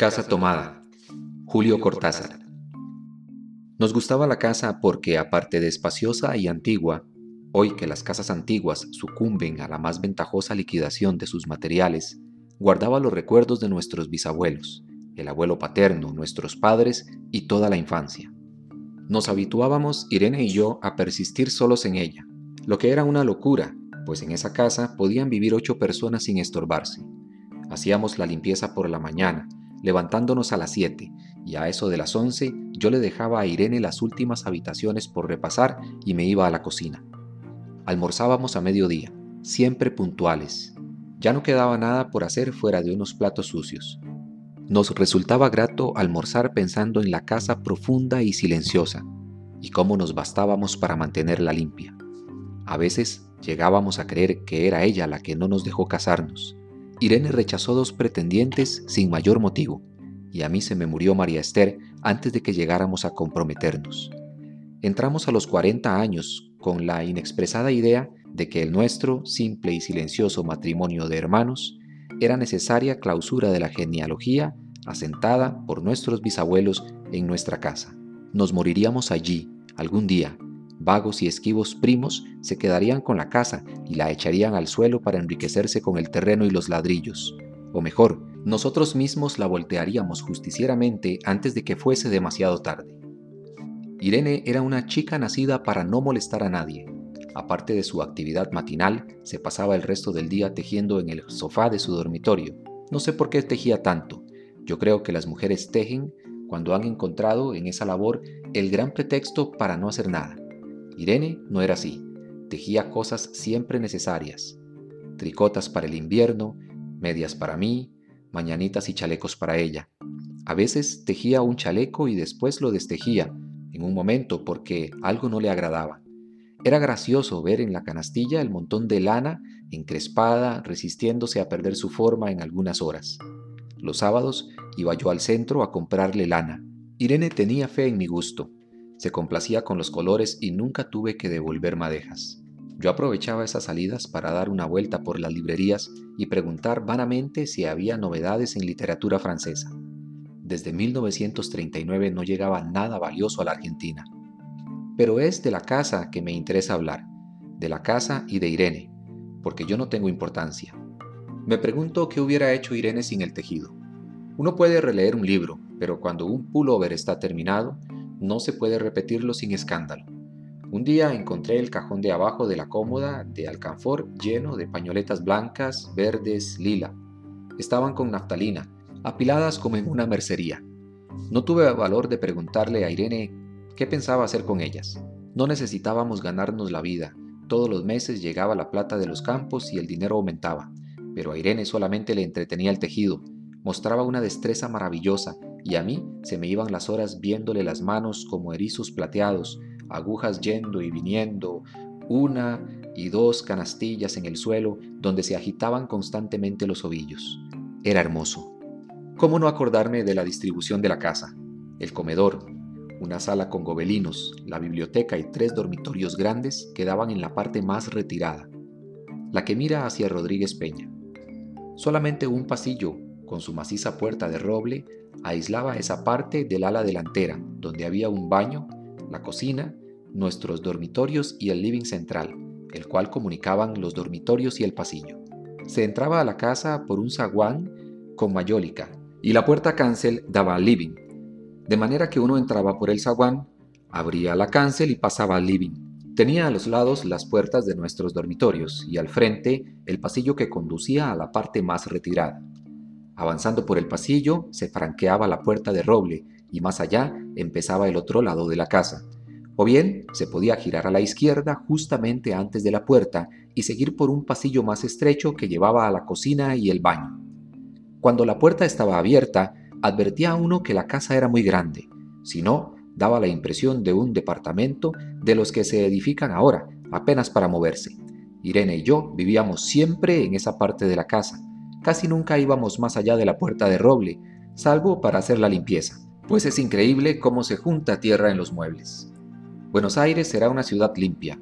Casa tomada. Julio Cortázar. Nos gustaba la casa porque, aparte de espaciosa y antigua, hoy que las casas antiguas sucumben a la más ventajosa liquidación de sus materiales, guardaba los recuerdos de nuestros bisabuelos, el abuelo paterno, nuestros padres y toda la infancia. Nos habituábamos, Irene y yo, a persistir solos en ella, lo que era una locura, pues en esa casa podían vivir ocho personas sin estorbarse. Hacíamos la limpieza por la mañana, levantándonos a las 7, y a eso de las 11 yo le dejaba a Irene las últimas habitaciones por repasar y me iba a la cocina. Almorzábamos a mediodía, siempre puntuales. Ya no quedaba nada por hacer fuera de unos platos sucios. Nos resultaba grato almorzar pensando en la casa profunda y silenciosa, y cómo nos bastábamos para mantenerla limpia. A veces llegábamos a creer que era ella la que no nos dejó casarnos, Irene rechazó dos pretendientes sin mayor motivo, y a mí se me murió María Esther antes de que llegáramos a comprometernos. Entramos a los 40 años con la inexpresada idea de que el nuestro, simple y silencioso matrimonio de hermanos, era necesaria clausura de la genealogía asentada por nuestros bisabuelos en nuestra casa. Nos moriríamos allí, algún día, vagos y esquivos primos se quedarían con la casa y la echarían al suelo para enriquecerse con el terreno y los ladrillos. O mejor, nosotros mismos la voltearíamos justicieramente antes de que fuese demasiado tarde. Irene era una chica nacida para no molestar a nadie. Aparte de su actividad matinal, se pasaba el resto del día tejiendo en el sofá de su dormitorio. No sé por qué tejía tanto. Yo creo que las mujeres tejen cuando han encontrado en esa labor el gran pretexto para no hacer nada. Irene no era así. Tejía cosas siempre necesarias. Tricotas para el invierno, medias para mí, mañanitas y chalecos para ella. A veces tejía un chaleco y después lo destejía, en un momento porque algo no le agradaba. Era gracioso ver en la canastilla el montón de lana encrespada resistiéndose a perder su forma en algunas horas. Los sábados iba yo al centro a comprarle lana. Irene tenía fe en mi gusto. Se complacía con los colores y nunca tuve que devolver madejas. Yo aprovechaba esas salidas para dar una vuelta por las librerías y preguntar vanamente si había novedades en literatura francesa. Desde 1939 no llegaba nada valioso a la Argentina. Pero es de la casa que me interesa hablar, de la casa y de Irene, porque yo no tengo importancia. Me pregunto qué hubiera hecho Irene sin el tejido. Uno puede releer un libro, pero cuando un pullover está terminado, no se puede repetirlo sin escándalo. Un día encontré el cajón de abajo de la cómoda de alcanfor lleno de pañoletas blancas, verdes, lila. Estaban con naftalina, apiladas como en una mercería. No tuve valor de preguntarle a Irene qué pensaba hacer con ellas. No necesitábamos ganarnos la vida. Todos los meses llegaba la plata de los campos y el dinero aumentaba. Pero a Irene solamente le entretenía el tejido. Mostraba una destreza maravillosa y a mí se me iban las horas viéndole las manos como erizos plateados, agujas yendo y viniendo, una y dos canastillas en el suelo donde se agitaban constantemente los ovillos. Era hermoso. ¿Cómo no acordarme de la distribución de la casa? El comedor, una sala con gobelinos, la biblioteca y tres dormitorios grandes quedaban en la parte más retirada, la que mira hacia Rodríguez Peña. Solamente un pasillo, con su maciza puerta de roble, aislaba esa parte del ala delantera, donde había un baño, la cocina, nuestros dormitorios y el living central, el cual comunicaban los dormitorios y el pasillo. Se entraba a la casa por un zaguán con mayólica y la puerta cancel daba al living, de manera que uno entraba por el zaguán, abría la cancel y pasaba al living. Tenía a los lados las puertas de nuestros dormitorios y al frente el pasillo que conducía a la parte más retirada. Avanzando por el pasillo se franqueaba la puerta de roble y más allá empezaba el otro lado de la casa. O bien se podía girar a la izquierda justamente antes de la puerta y seguir por un pasillo más estrecho que llevaba a la cocina y el baño. Cuando la puerta estaba abierta, advertía a uno que la casa era muy grande, si no, daba la impresión de un departamento de los que se edifican ahora, apenas para moverse. Irene y yo vivíamos siempre en esa parte de la casa, casi nunca íbamos más allá de la puerta de roble, salvo para hacer la limpieza, pues es increíble cómo se junta tierra en los muebles. Buenos Aires será una ciudad limpia,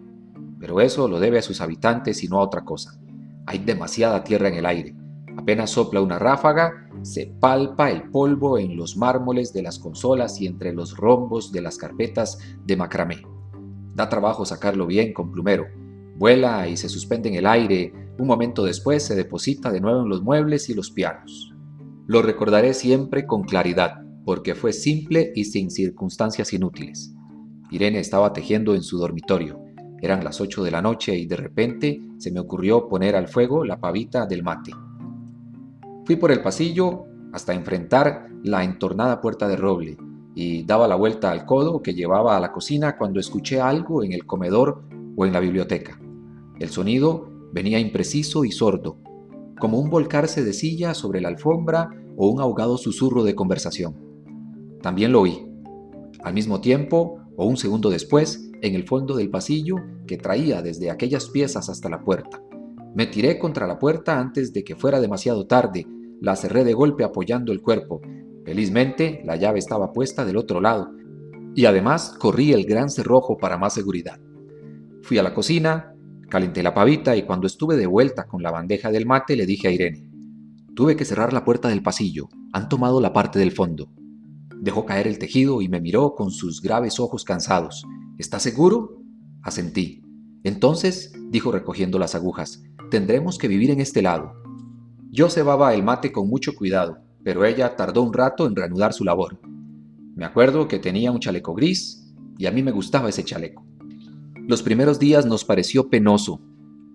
pero eso lo debe a sus habitantes y no a otra cosa. Hay demasiada tierra en el aire. Apenas sopla una ráfaga se palpa el polvo en los mármoles de las consolas y entre los rombos de las carpetas de macramé. Da trabajo sacarlo bien con plumero. Vuela y se suspende en el aire. Un momento después se deposita de nuevo en los muebles y los pianos. Lo recordaré siempre con claridad, porque fue simple y sin circunstancias inútiles. Irene estaba tejiendo en su dormitorio. Eran las 8 de la noche y de repente se me ocurrió poner al fuego la pavita del mate. Fui por el pasillo hasta enfrentar la entornada puerta de roble y daba la vuelta al codo que llevaba a la cocina cuando escuché algo en el comedor o en la biblioteca. El sonido venía impreciso y sordo, como un volcarse de silla sobre la alfombra o un ahogado susurro de conversación. También lo oí. Al mismo tiempo, o un segundo después, en el fondo del pasillo que traía desde aquellas piezas hasta la puerta. Me tiré contra la puerta antes de que fuera demasiado tarde, la cerré de golpe apoyando el cuerpo. Felizmente la llave estaba puesta del otro lado, y además corrí el gran cerrojo para más seguridad. Fui a la cocina, calenté la pavita y cuando estuve de vuelta con la bandeja del mate le dije a Irene, tuve que cerrar la puerta del pasillo, han tomado la parte del fondo. Dejó caer el tejido y me miró con sus graves ojos cansados. ¿Estás seguro? Asentí. Entonces, dijo recogiendo las agujas, tendremos que vivir en este lado. Yo cebaba el mate con mucho cuidado, pero ella tardó un rato en reanudar su labor. Me acuerdo que tenía un chaleco gris y a mí me gustaba ese chaleco. Los primeros días nos pareció penoso,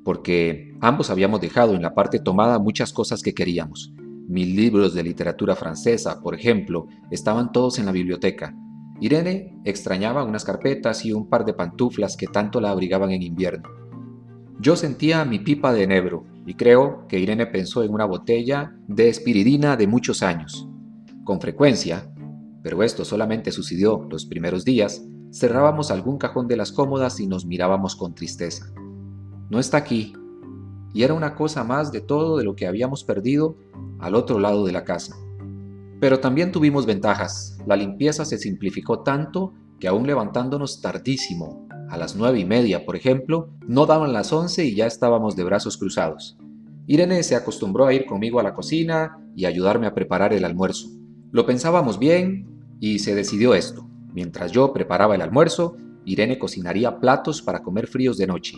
porque ambos habíamos dejado en la parte tomada muchas cosas que queríamos. Mis libros de literatura francesa, por ejemplo, estaban todos en la biblioteca, Irene extrañaba unas carpetas y un par de pantuflas que tanto la abrigaban en invierno. Yo sentía mi pipa de enebro y creo que Irene pensó en una botella de espiridina de muchos años. Con frecuencia, pero esto solamente sucedió los primeros días, cerrábamos algún cajón de las cómodas y nos mirábamos con tristeza. No está aquí, y era una cosa más de todo de lo que habíamos perdido al otro lado de la casa. Pero también tuvimos ventajas. La limpieza se simplificó tanto que aún levantándonos tardísimo, a las nueve y media por ejemplo, no daban las once y ya estábamos de brazos cruzados. Irene se acostumbró a ir conmigo a la cocina y ayudarme a preparar el almuerzo. Lo pensábamos bien y se decidió esto. Mientras yo preparaba el almuerzo, Irene cocinaría platos para comer fríos de noche.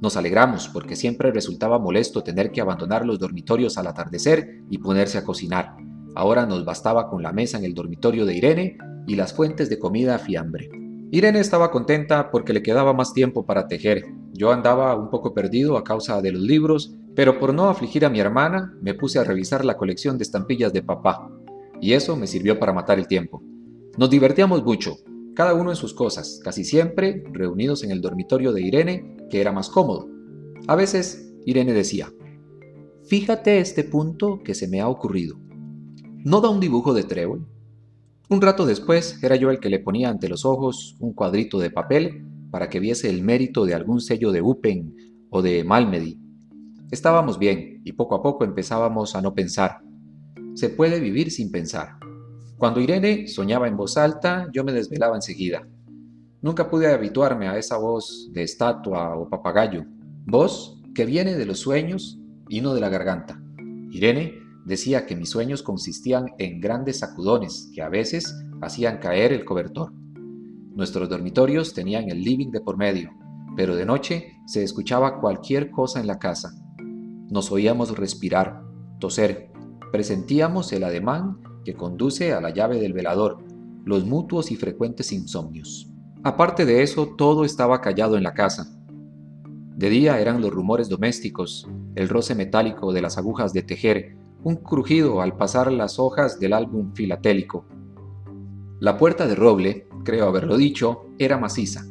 Nos alegramos porque siempre resultaba molesto tener que abandonar los dormitorios al atardecer y ponerse a cocinar. Ahora nos bastaba con la mesa en el dormitorio de Irene y las fuentes de comida a fiambre. Irene estaba contenta porque le quedaba más tiempo para tejer. Yo andaba un poco perdido a causa de los libros, pero por no afligir a mi hermana, me puse a revisar la colección de estampillas de papá, y eso me sirvió para matar el tiempo. Nos divertíamos mucho, cada uno en sus cosas, casi siempre reunidos en el dormitorio de Irene, que era más cómodo. A veces, Irene decía, Fíjate este punto que se me ha ocurrido. ¿No da un dibujo de trébol? Un rato después era yo el que le ponía ante los ojos un cuadrito de papel para que viese el mérito de algún sello de Upen o de Malmedy. Estábamos bien y poco a poco empezábamos a no pensar. Se puede vivir sin pensar. Cuando Irene soñaba en voz alta, yo me desvelaba enseguida. Nunca pude habituarme a esa voz de estatua o papagayo, voz que viene de los sueños y no de la garganta. Irene Decía que mis sueños consistían en grandes sacudones que a veces hacían caer el cobertor. Nuestros dormitorios tenían el living de por medio, pero de noche se escuchaba cualquier cosa en la casa. Nos oíamos respirar, toser, presentíamos el ademán que conduce a la llave del velador, los mutuos y frecuentes insomnios. Aparte de eso, todo estaba callado en la casa. De día eran los rumores domésticos, el roce metálico de las agujas de tejer, un crujido al pasar las hojas del álbum filatélico. La puerta de roble, creo haberlo dicho, era maciza.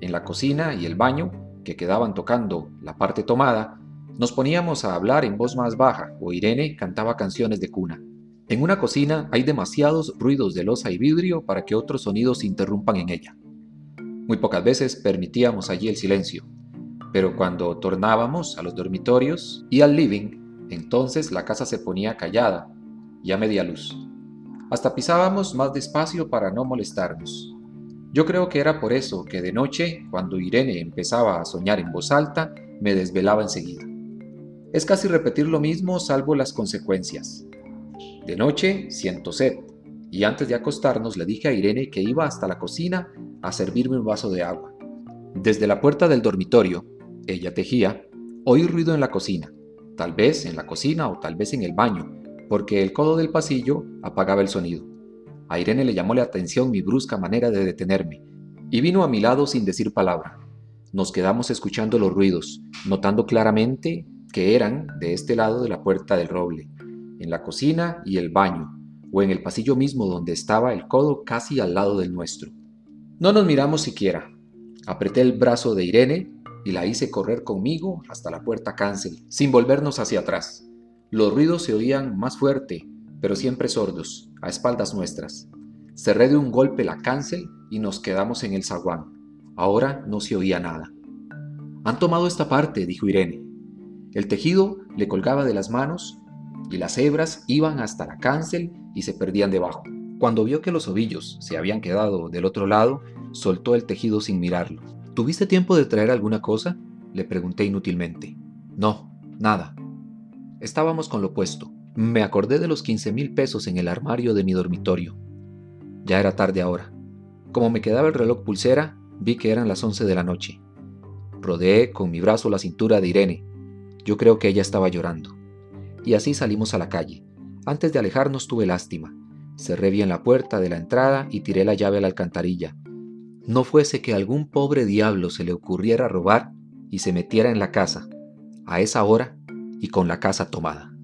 En la cocina y el baño, que quedaban tocando la parte tomada, nos poníamos a hablar en voz más baja o Irene cantaba canciones de cuna. En una cocina hay demasiados ruidos de losa y vidrio para que otros sonidos interrumpan en ella. Muy pocas veces permitíamos allí el silencio, pero cuando tornábamos a los dormitorios y al living, entonces la casa se ponía callada y a media luz. Hasta pisábamos más despacio para no molestarnos. Yo creo que era por eso que de noche, cuando Irene empezaba a soñar en voz alta, me desvelaba enseguida. Es casi repetir lo mismo salvo las consecuencias. De noche siento sed, y antes de acostarnos le dije a Irene que iba hasta la cocina a servirme un vaso de agua. Desde la puerta del dormitorio, ella tejía, oí ruido en la cocina, tal vez en la cocina o tal vez en el baño, porque el codo del pasillo apagaba el sonido. A Irene le llamó la atención mi brusca manera de detenerme, y vino a mi lado sin decir palabra. Nos quedamos escuchando los ruidos, notando claramente que eran de este lado de la puerta del roble, en la cocina y el baño, o en el pasillo mismo donde estaba el codo casi al lado del nuestro. No nos miramos siquiera. Apreté el brazo de Irene y la hice correr conmigo hasta la puerta cancel, sin volvernos hacia atrás. Los ruidos se oían más fuerte, pero siempre sordos, a espaldas nuestras. Cerré de un golpe la cancel y nos quedamos en el zaguán. Ahora no se oía nada. Han tomado esta parte, dijo Irene. El tejido le colgaba de las manos y las hebras iban hasta la cancel y se perdían debajo. Cuando vio que los ovillos se habían quedado del otro lado, soltó el tejido sin mirarlo. ¿Tuviste tiempo de traer alguna cosa? Le pregunté inútilmente. No, nada. Estábamos con lo puesto. Me acordé de los 15 mil pesos en el armario de mi dormitorio. Ya era tarde ahora. Como me quedaba el reloj pulsera, vi que eran las 11 de la noche. Rodeé con mi brazo la cintura de Irene. Yo creo que ella estaba llorando. Y así salimos a la calle. Antes de alejarnos tuve lástima. Cerré bien la puerta de la entrada y tiré la llave a la alcantarilla. No fuese que algún pobre diablo se le ocurriera robar y se metiera en la casa, a esa hora y con la casa tomada.